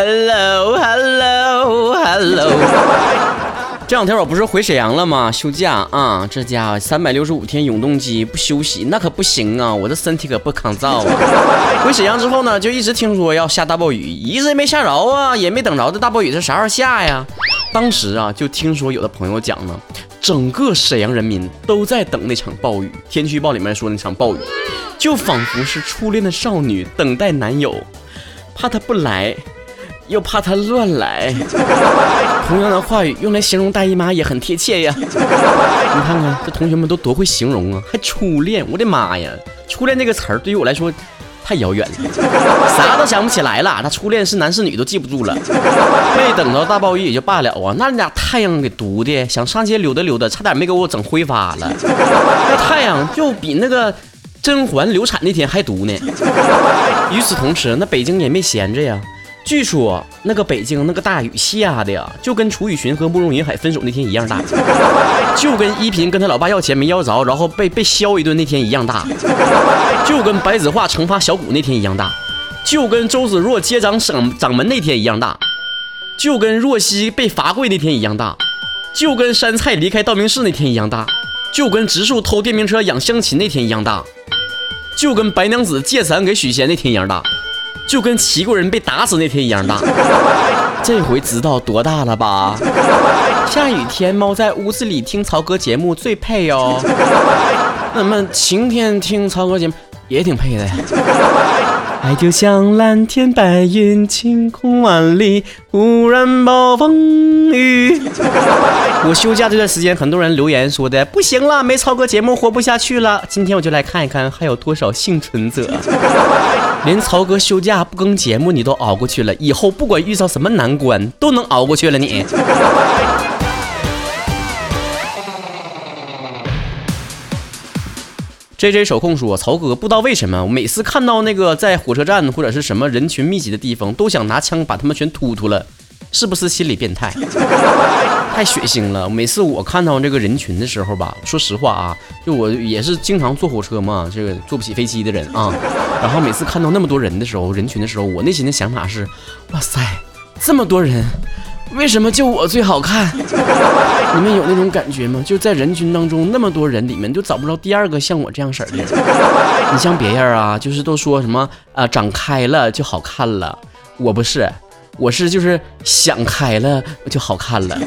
Hello，Hello，Hello。这两天我不是回沈阳了吗？休假啊，这家伙三百六十五天永动机不休息那可不行啊，我这身体可不抗造啊。回沈阳之后呢，就一直听说要下大暴雨，一直也没下着啊，也没等着这大暴雨是啥时候下呀？当时啊，就听说有的朋友讲呢，整个沈阳人民都在等那场暴雨。天气预报里面说那场暴雨，就仿佛是初恋的少女等待男友，怕他不来。又怕他乱来，同样的话语用来形容大姨妈也很贴切呀。你看看这同学们都多会形容啊，还初恋，我的妈呀！初恋这个词儿对于我来说太遥远了，啥都想不起来了。他初恋是男是女都记不住了。没等到大暴雨也就罢了啊，那俩太阳给毒的，想上街溜达溜达，差点没给我整挥发了。那太阳就比那个甄嬛流产那天还毒呢。与此同时，那北京也没闲着呀。据说那个北京那个大雨下的呀，就跟楚雨荨和慕容云海分手那天一样大，就跟依萍跟他老爸要钱没要着，然后被被削一顿那天一样大，就跟白子画惩罚小谷那天一样大，就跟周芷若接掌省掌门那天一样大，就跟若曦被罚跪那天一样大，就跟杉菜离开道明寺那天一样大，就跟植树偷电瓶车养香琴那天一样大，就跟白娘子借伞给许仙那天一样大。就跟齐国人被打死那天一样大，这回知道多大了吧？下雨天猫在屋子里听曹哥节目最配哦。那么晴天听曹哥节目也挺配的呀。爱就像蓝天白云，晴空万里，忽然暴风雨。我休假这段时间，很多人留言说的不行了，没曹哥节目活不下去了。今天我就来看一看还有多少幸存者。连曹哥休假不更节目你都熬过去了，以后不管遇到什么难关都能熬过去了。你。J J 手控说：“曹哥，不知道为什么，我每次看到那个在火车站或者是什么人群密集的地方，都想拿枪把他们全突突了，是不是心理变态？太血腥了！每次我看到这个人群的时候吧，说实话啊，就我也是经常坐火车嘛，这个坐不起飞机的人啊，然后每次看到那么多人的时候，人群的时候，我内心的想法是：哇塞，这么多人。”为什么就我最好看？你们有那种感觉吗？就在人群当中那么多人里面，就找不着第二个像我这样式儿的。你像别人啊，就是都说什么啊，长开了就好看了。我不是，我是就是想开了就好看了。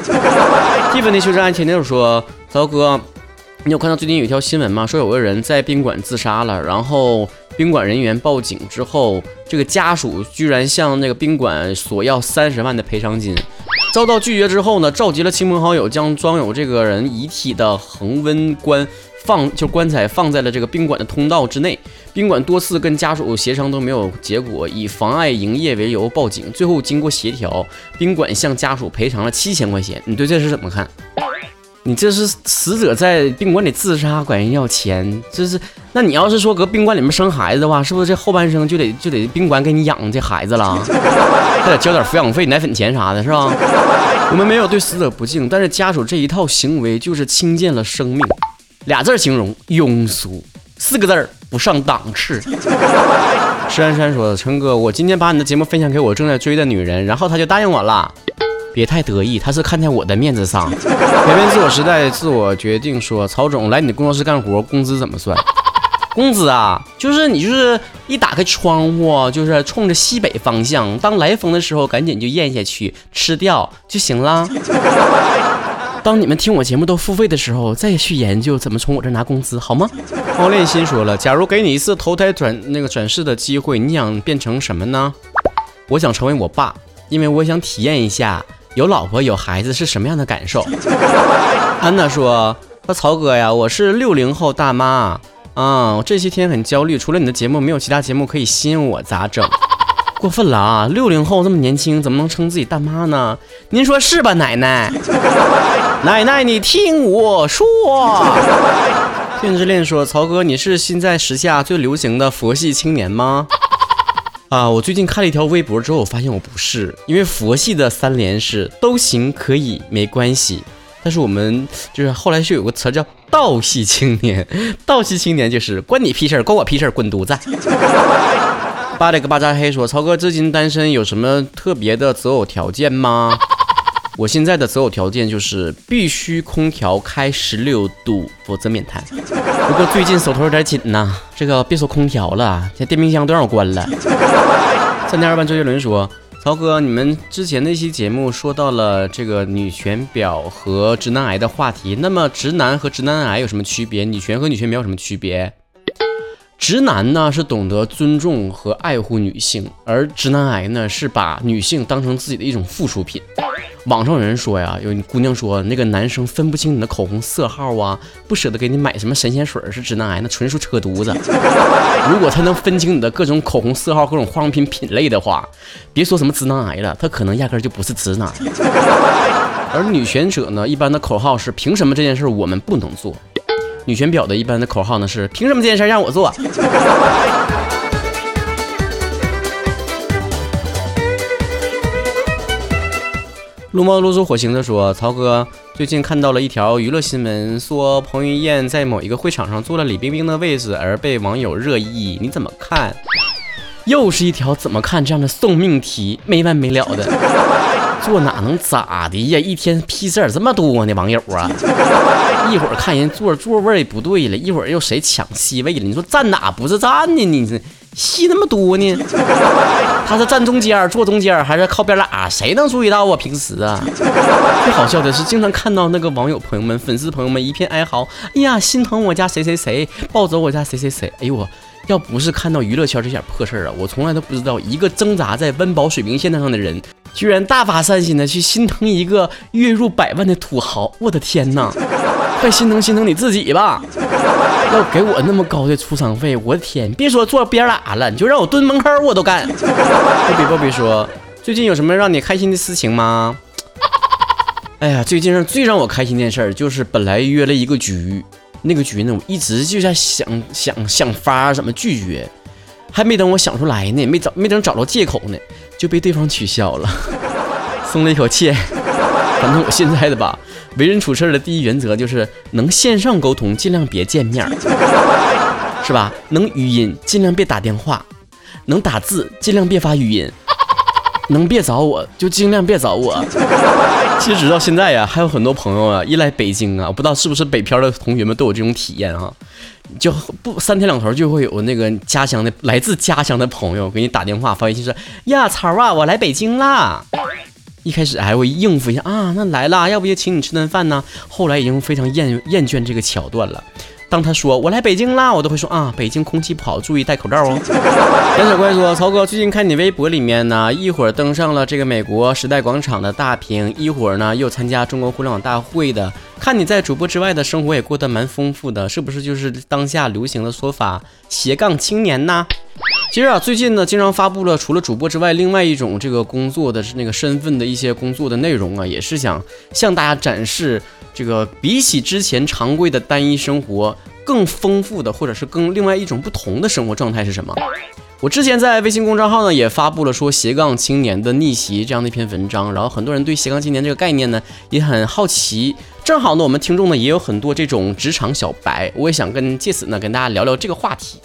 蒂芬尼修真爱天天就说，糟哥，你有看到最近有一条新闻吗？说有个人在宾馆自杀了，然后。宾馆人员报警之后，这个家属居然向那个宾馆索要三十万的赔偿金，遭到拒绝之后呢，召集了亲朋好友，将装有这个人遗体的恒温棺放就棺材放在了这个宾馆的通道之内。宾馆多次跟家属协商都没有结果，以妨碍营业为由报警。最后经过协调，宾馆向家属赔偿了七千块钱。你对这事怎么看？你这是死者在宾馆里自杀，管人要钱，这是？那你要是说搁宾馆里面生孩子的话，是不是这后半生就得就得宾馆给你养这孩子了？还得交点抚养费、奶粉钱啥的，是吧？我们没有对死者不敬，但是家属这一套行为就是轻贱了生命，俩字形容庸俗，四个字儿不上档次。珊珊说：“陈哥，我今天把你的节目分享给我正在追的女人，然后她就答应我了。”别太得意，他是看在我的面子上。前面自我时代，自我决定说，曹总来你的工作室干活，工资怎么算？工资啊，就是你就是一打开窗户，就是冲着西北方向，当来风的时候，赶紧就咽下去吃掉就行了。当你们听我节目都付费的时候，再去研究怎么从我这拿工资，好吗？猫恋心说了，假如给你一次投胎转那个转世的机会，你想变成什么呢？我想成为我爸，因为我想体验一下。有老婆有孩子是什么样的感受？安娜说：“说曹哥呀，我是六零后大妈啊，我这些天很焦虑，除了你的节目，没有其他节目可以吸引我，咋整？过分了啊！六零后这么年轻，怎么能称自己大妈呢？您说是吧，奶奶？奶奶，你听我说。”天之恋说：“曹哥，你是现在时下最流行的佛系青年吗？”啊，我最近看了一条微博之后，我发现我不是，因为佛系的三连是都行可以没关系，但是我们就是后来就有个词叫道系青年，道系青年就是关你屁事儿，关我屁事儿，滚犊子。巴里个巴扎黑说：“曹哥至今单身，有什么特别的择偶条件吗？”我现在的择偶条件就是必须空调开十六度，否则免谈。不过最近手头有点紧呐，这个别说空调了，现在电冰箱都让我关了。三点二班周杰伦说：“曹哥，你们之前那期节目说到了这个女权婊和直男癌的话题，那么直男和直男癌有什么区别？女权和女权婊有什么区别？”直男呢是懂得尊重和爱护女性，而直男癌呢是把女性当成自己的一种附属品。网上有人说呀，有姑娘说那个男生分不清你的口红色号啊，不舍得给你买什么神仙水是直男癌，那纯属扯犊子。如果他能分清你的各种口红色号、各种化妆品品类的话，别说什么直男癌了，他可能压根就不是直男。而女权者呢，一般的口号是凭什么这件事我们不能做？女权婊的一般的口号呢是凭什么这件事让我做？撸猫撸出火星的说：“曹哥，最近看到了一条娱乐新闻，说彭于晏在某一个会场上坐了李冰冰的位置，而被网友热议，你怎么看？又是一条怎么看这样的送命题，没完没了的。”坐哪能咋的呀？一天屁事儿这么多呢，网友啊！一会儿看人坐座位不对了，一会儿又谁抢 C 位了？你说站哪不是站呢？你这戏那么多呢？他是站中间坐中间还是靠边拉？谁能注意到啊？平时啊，最好笑的是，经常看到那个网友朋友们、粉丝朋友们一片哀嚎，哎呀，心疼我家谁谁谁，抱走我家谁谁谁。哎呦我，要不是看到娱乐圈这点破事儿啊，我从来都不知道一个挣扎在温饱水平线上的人。居然大发善心的去心疼一个月入百万的土豪，我的天哪！快心疼心疼你自己吧！要给我那么高的出场费，我的天！别说坐边拉了，你就让我蹲门口我都干。波比波比说，最近有什么让你开心的事情吗？哎呀，最近最让我开心的事儿就是本来约了一个局，那个局呢，我一直就在想想想法怎么拒绝，还没等我想出来呢，没找没等找着借口呢。就被对方取消了，松了一口气。反正我现在的吧，为人处事的第一原则就是能线上沟通尽量别见面，是吧？能语音尽量别打电话，能打字尽量别发语音，能别找我就尽量别找我。其实直到现在呀，还有很多朋友啊，一来北京啊，不知道是不是北漂的同学们都有这种体验哈。就不三天两头就会有那个家乡的来自家乡的朋友给你打电话发微信说呀曹啊我来北京啦，一开始还会应付一下啊那来了要不就请你吃顿饭呢，后来已经非常厌厌倦这个桥段了。当他说我来北京啦，我都会说啊，北京空气不好，注意戴口罩哦。杨小怪说，曹哥最近看你微博里面呢，一会儿登上了这个美国时代广场的大屏，一会儿呢又参加中国互联网大会的，看你在主播之外的生活也过得蛮丰富的，是不是就是当下流行的说法斜杠青年呢？其实啊，最近呢，经常发布了除了主播之外，另外一种这个工作的那个身份的一些工作的内容啊，也是想向大家展示这个比起之前常规的单一生活更丰富的，或者是更另外一种不同的生活状态是什么？我之前在微信公众号呢也发布了说斜杠青年的逆袭这样的一篇文章，然后很多人对斜杠青年这个概念呢也很好奇，正好呢我们听众呢也有很多这种职场小白，我也想跟借此呢跟大家聊聊这个话题。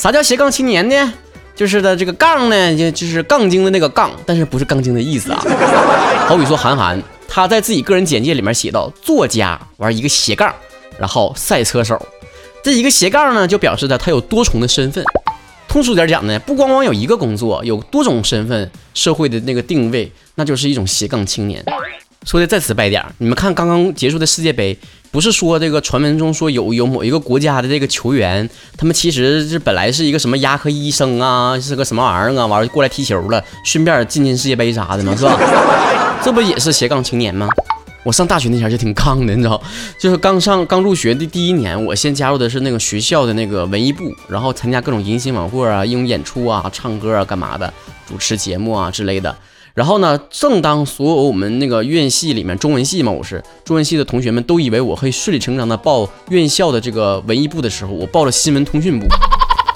啥叫斜杠青年呢？就是的，这个杠呢，就就是杠精的那个杠，但是不是杠精的意思啊。好比说韩寒，他在自己个人简介里面写到作家，玩一个斜杠，然后赛车手，这一个斜杠呢，就表示的他有多重的身份。通俗点讲呢，不光光有一个工作，有多种身份，社会的那个定位，那就是一种斜杠青年。说的再直白点，你们看刚刚结束的世界杯，不是说这个传闻中说有有某一个国家的这个球员，他们其实是本来是一个什么牙科医生啊，是个什么玩意儿啊，完了过来踢球了，顺便进进世界杯啥的嘛，是吧？这不也是斜杠青年吗？我上大学那前就挺杠的，你知道，就是刚上刚入学的第一年，我先加入的是那个学校的那个文艺部，然后参加各种迎新晚会啊、英语演出啊、唱歌啊、干嘛的，主持节目啊之类的。然后呢，正当所有我们那个院系里面中文系嘛，我是中文系的同学们都以为我会顺理成章的报院校的这个文艺部的时候，我报了新闻通讯部。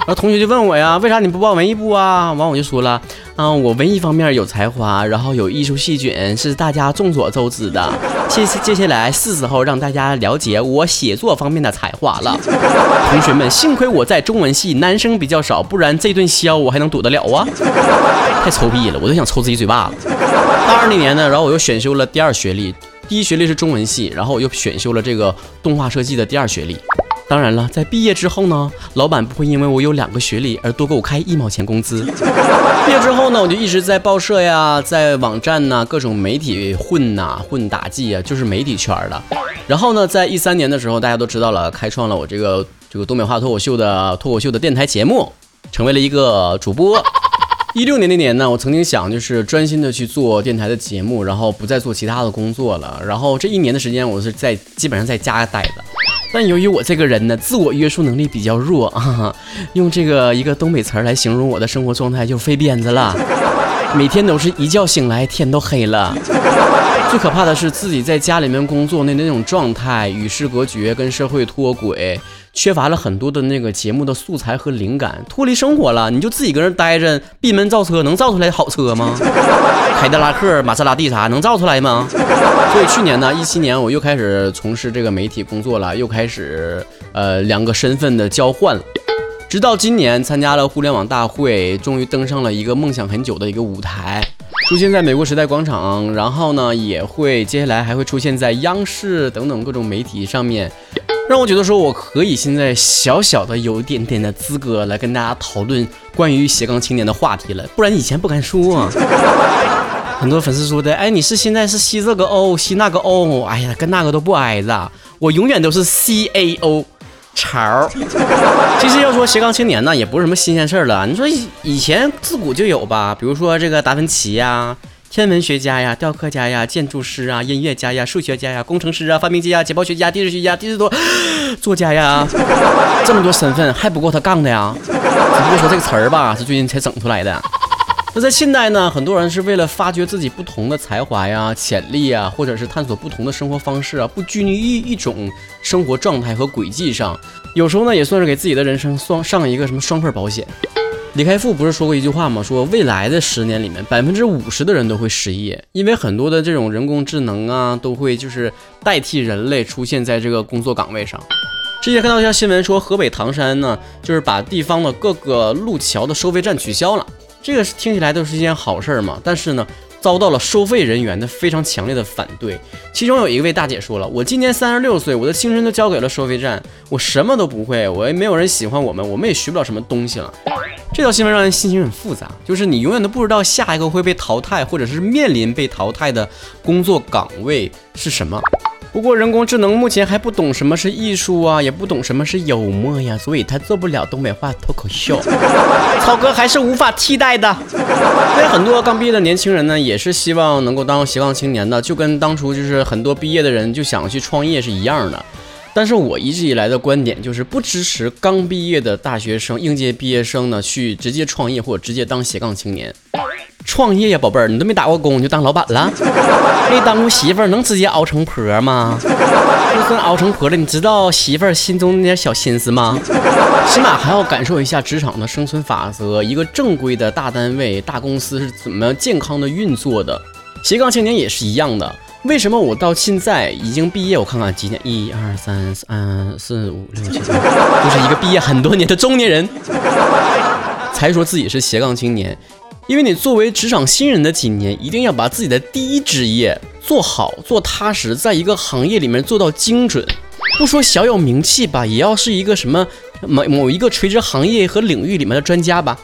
然后同学就问我呀，为啥你不报文艺部啊？完我就说了，嗯，我文艺方面有才华，然后有艺术细菌，是大家众所周知的。接接下来是时候让大家了解我写作方面的才华了。同学们，幸亏我在中文系，男生比较少，不然这顿削我还能躲得了啊？太臭屁了，我都想抽自己嘴巴子。大二那年呢，然后我又选修了第二学历，第一学历是中文系，然后我又选修了这个动画设计的第二学历。当然了，在毕业之后呢，老板不会因为我有两个学历而多给我开一毛钱工资。毕业之后呢，我就一直在报社呀，在网站呐，各种媒体混呐，混打记啊，就是媒体圈的。然后呢，在一三年的时候，大家都知道了，开创了我这个这个东北话脱口秀的脱口秀的电台节目，成为了一个主播。一六年那年呢，我曾经想就是专心的去做电台的节目，然后不再做其他的工作了。然后这一年的时间，我是在基本上在家待的。但由于我这个人呢，自我约束能力比较弱啊，用这个一个东北词儿来形容我的生活状态，就飞鞭子了。每天都是一觉醒来天都黑了。最可怕的是自己在家里面工作的那种状态，与世隔绝，跟社会脱轨，缺乏了很多的那个节目的素材和灵感，脱离生活了。你就自己搁那待着，闭门造车，能造出来好车吗？凯迪拉克、玛莎拉蒂啥能造出来吗？所以去年呢，一七年我又开始从事这个媒体工作了，又开始呃两个身份的交换了。直到今年参加了互联网大会，终于登上了一个梦想很久的一个舞台，出现在美国时代广场，然后呢也会接下来还会出现在央视等等各种媒体上面，让我觉得说我可以现在小小的有一点点的资格来跟大家讨论关于斜杠青年的话题了，不然以前不敢说啊。很多粉丝说的，哎，你是现在是吸这个 O，吸那个 O，哎呀，跟那个都不挨着，我永远都是 C A O，潮。其实要说斜杠青年呢，也不是什么新鲜事儿了。你说以前自古就有吧，比如说这个达芬奇呀，天文学家呀，雕刻家呀，建筑师啊，音乐家呀，数学家呀，工程师啊，发明家呀，解剖学家，地质学家，地质多 作家呀，这么多身份还不够他杠的呀。只不过说这个词儿吧，是最近才整出来的。那在现代呢，很多人是为了发掘自己不同的才华呀、潜力啊，或者是探索不同的生活方式啊，不拘泥于一种生活状态和轨迹上。有时候呢，也算是给自己的人生双上一个什么双份保险。李开复不是说过一句话吗？说未来的十年里面，百分之五十的人都会失业，因为很多的这种人工智能啊，都会就是代替人类出现在这个工作岗位上。之前看到一条新闻说，河北唐山呢，就是把地方的各个路桥的收费站取消了。这个听起来都是一件好事儿嘛，但是呢，遭到了收费人员的非常强烈的反对。其中有一位大姐说了：“我今年三十六岁，我的青春都交给了收费站，我什么都不会，我也没有人喜欢我们，我们也学不了什么东西了。”这条新闻让人心情很复杂，就是你永远都不知道下一个会被淘汰，或者是面临被淘汰的工作岗位是什么。不过人工智能目前还不懂什么是艺术啊，也不懂什么是幽默呀，所以他做不了东北话脱口秀。草哥还是无法替代的。所以很多刚毕业的年轻人呢，也是希望能够当斜杠青年的，就跟当初就是很多毕业的人就想去创业是一样的。但是我一直以来的观点就是不支持刚毕业的大学生、应届毕业生呢去直接创业或者直接当斜杠青年。创业呀，宝贝儿，你都没打过工你就当老板了？没当过媳妇儿能直接熬成婆吗？就算熬成婆了，你知道媳妇儿心中那点小心思吗？起码还要感受一下职场的生存法则，一个正规的大单位、大公司是怎么健康的运作的。斜杠青年也是一样的。为什么我到现在已经毕业？我看看几年，一二三四，嗯，四五六七，就是一个毕业很多年的中年人，才说自己是斜杠青年。因为你作为职场新人的几年，一定要把自己的第一职业做好、做踏实，在一个行业里面做到精准。不说小有名气吧，也要是一个什么某某一个垂直行业和领域里面的专家吧。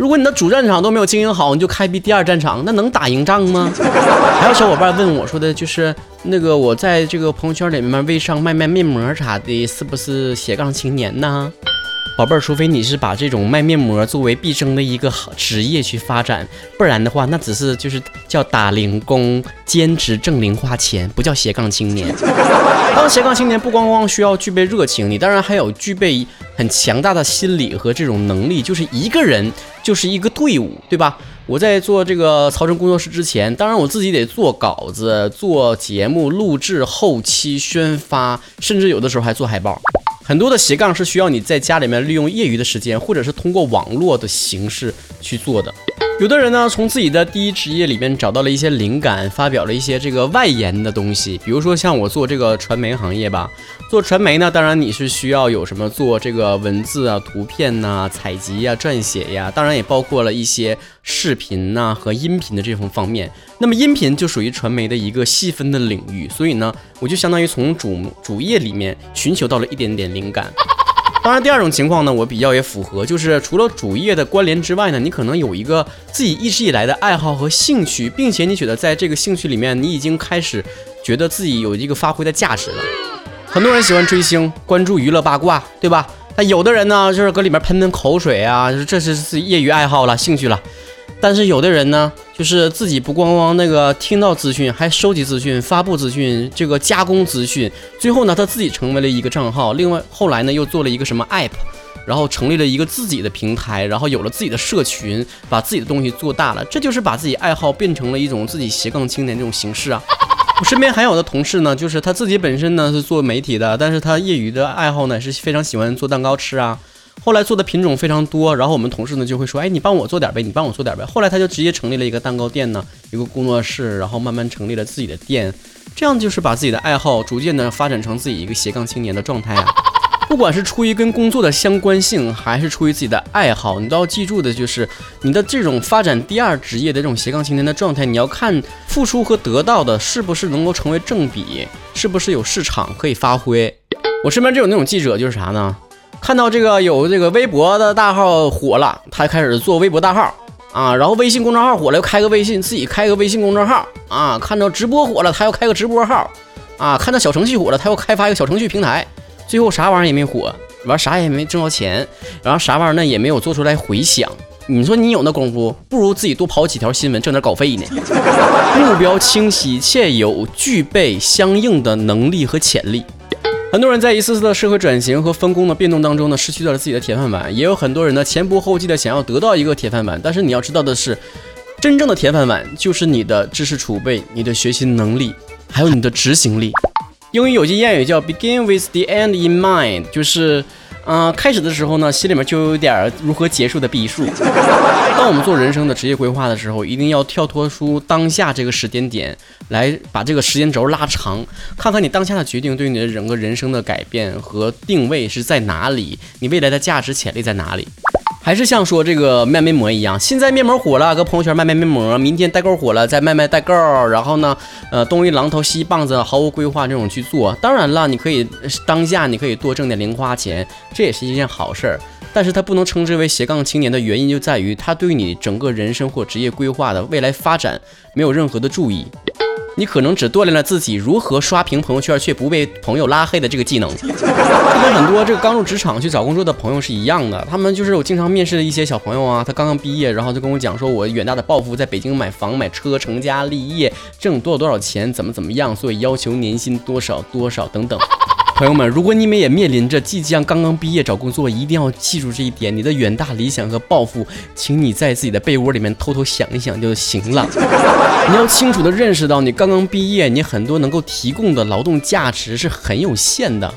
如果你的主战场都没有经营好，你就开辟第二战场，那能打赢仗吗？还有小伙伴问我说的，就是那个我在这个朋友圈里面微商卖卖面膜啥的，是不是斜杠青年呢？宝贝儿，除非你是把这种卖面膜作为毕生的一个职业去发展，不然的话，那只是就是叫打零工，兼职挣零花钱，不叫斜杠青年。当斜杠青年不光光需要具备热情，你当然还有具备很强大的心理和这种能力，就是一个人就是一个队伍，对吧？我在做这个曹晨工作室之前，当然我自己得做稿子、做节目录制、后期宣发，甚至有的时候还做海报。很多的斜杠是需要你在家里面利用业余的时间，或者是通过网络的形式去做的。有的人呢，从自己的第一职业里面找到了一些灵感，发表了一些这个外延的东西。比如说像我做这个传媒行业吧，做传媒呢，当然你是需要有什么做这个文字啊、图片呐、采集呀、撰写呀，当然也包括了一些视频呐和音频的这种方面。那么音频就属于传媒的一个细分的领域，所以呢，我就相当于从主主业里面寻求到了一点点灵感。当然，第二种情况呢，我比较也符合，就是除了主业的关联之外呢，你可能有一个自己一直以来的爱好和兴趣，并且你觉得在这个兴趣里面，你已经开始觉得自己有一个发挥的价值了。很多人喜欢追星，关注娱乐八卦，对吧？那有的人呢，就是搁里面喷喷口水啊，这是自己业余爱好了，兴趣了。但是有的人呢，就是自己不光光那个听到资讯，还收集资讯、发布资讯、这个加工资讯，最后呢，他自己成为了一个账号。另外后来呢，又做了一个什么 app，然后成立了一个自己的平台，然后有了自己的社群，把自己的东西做大了。这就是把自己爱好变成了一种自己斜杠青年这种形式啊。我身边还有的同事呢，就是他自己本身呢是做媒体的，但是他业余的爱好呢是非常喜欢做蛋糕吃啊。后来做的品种非常多，然后我们同事呢就会说：“哎，你帮我做点呗，你帮我做点呗。”后来他就直接成立了一个蛋糕店呢，一个工作室，然后慢慢成立了自己的店，这样就是把自己的爱好逐渐的发展成自己一个斜杠青年的状态啊。不管是出于跟工作的相关性，还是出于自己的爱好，你都要记住的就是你的这种发展第二职业的这种斜杠青年的状态，你要看付出和得到的是不是能够成为正比，是不是有市场可以发挥。我身边就有那种记者，就是啥呢？看到这个有这个微博的大号火了，他开始做微博大号啊，然后微信公众号火了，又开个微信，自己开个微信公众号啊。看到直播火了，他要开个直播号啊。看到小程序火了，他要开发一个小程序平台。最后啥玩意儿也没火，完啥也没挣到钱，然后啥玩意儿呢也没有做出来回响。你说你有那功夫，不如自己多跑几条新闻，挣点稿费呢。目标清晰且有具备相应的能力和潜力。很多人在一次次的社会转型和分工的变动当中呢，失去了自己的铁饭碗。也有很多人呢，前仆后继的想要得到一个铁饭碗。但是你要知道的是，真正的铁饭碗就是你的知识储备、你的学习能力，还有你的执行力。英语有句谚语叫 “Begin with the end in mind”，就是。嗯，开始的时候呢，心里面就有点如何结束的逼数。当我们做人生的职业规划的时候，一定要跳脱出当下这个时间点，来把这个时间轴拉长，看看你当下的决定对你的整个人生的改变和定位是在哪里，你未来的价值潜力在哪里。还是像说这个卖面膜一样，现在面膜火了，搁朋友圈卖卖面膜；明天代购火了，再卖卖代购。然后呢，呃，东一榔头西一棒子，毫无规划这种去做。当然了，你可以当下你可以多挣点零花钱，这也是一件好事儿。但是它不能称之为斜杠青年的原因就在于，它对你整个人生或职业规划的未来发展没有任何的注意。你可能只锻炼了自己如何刷屏朋友圈却不被朋友拉黑的这个技能，就跟很多这个刚入职场去找工作的朋友是一样的。他们就是我经常面试的一些小朋友啊，他刚刚毕业，然后就跟我讲说，我远大的抱负在北京买房买车成家立业，挣多少多少钱，怎么怎么样，所以要求年薪多少多少等等。朋友们，如果你们也面临着即将刚刚毕业找工作，一定要记住这一点：你的远大理想和抱负，请你在自己的被窝里面偷偷想一想就行了。你要清楚的认识到，你刚刚毕业，你很多能够提供的劳动价值是很有限的。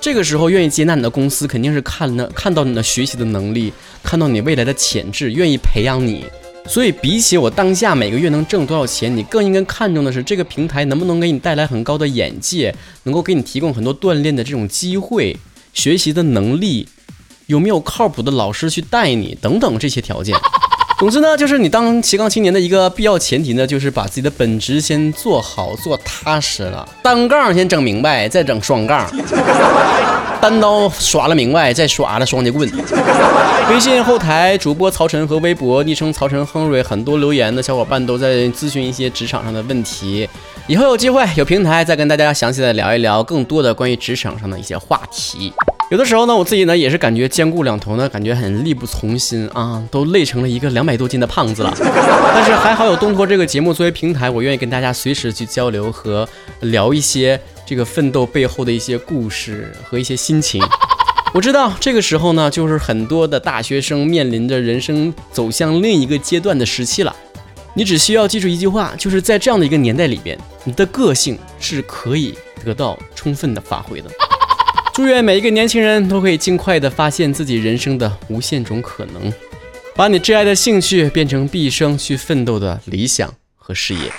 这个时候，愿意接纳你的公司，肯定是看呢看到你的学习的能力，看到你未来的潜质，愿意培养你。所以，比起我当下每个月能挣多少钱，你更应该看重的是这个平台能不能给你带来很高的眼界，能够给你提供很多锻炼的这种机会、学习的能力，有没有靠谱的老师去带你等等这些条件。总之呢，就是你当斜杠青年的一个必要前提呢，就是把自己的本职先做好、做踏实了，单杠先整明白，再整双杠，单刀耍了明白，再耍了双截棍。微信后台主播曹晨和微博昵称曹晨亨瑞，很多留言的小伙伴都在咨询一些职场上的问题，以后有机会有平台再跟大家详细的聊一聊更多的关于职场上的一些话题。有的时候呢，我自己呢也是感觉兼顾两头呢，感觉很力不从心啊，都累成了一个两百多斤的胖子了。但是还好有东坡这个节目作为平台，我愿意跟大家随时去交流和聊一些这个奋斗背后的一些故事和一些心情。我知道这个时候呢，就是很多的大学生面临着人生走向另一个阶段的时期了。你只需要记住一句话，就是在这样的一个年代里边，你的个性是可以得到充分的发挥的。祝愿每一个年轻人都可以尽快的发现自己人生的无限种可能。把你挚爱的兴趣变成毕生去奋斗的理想和事业。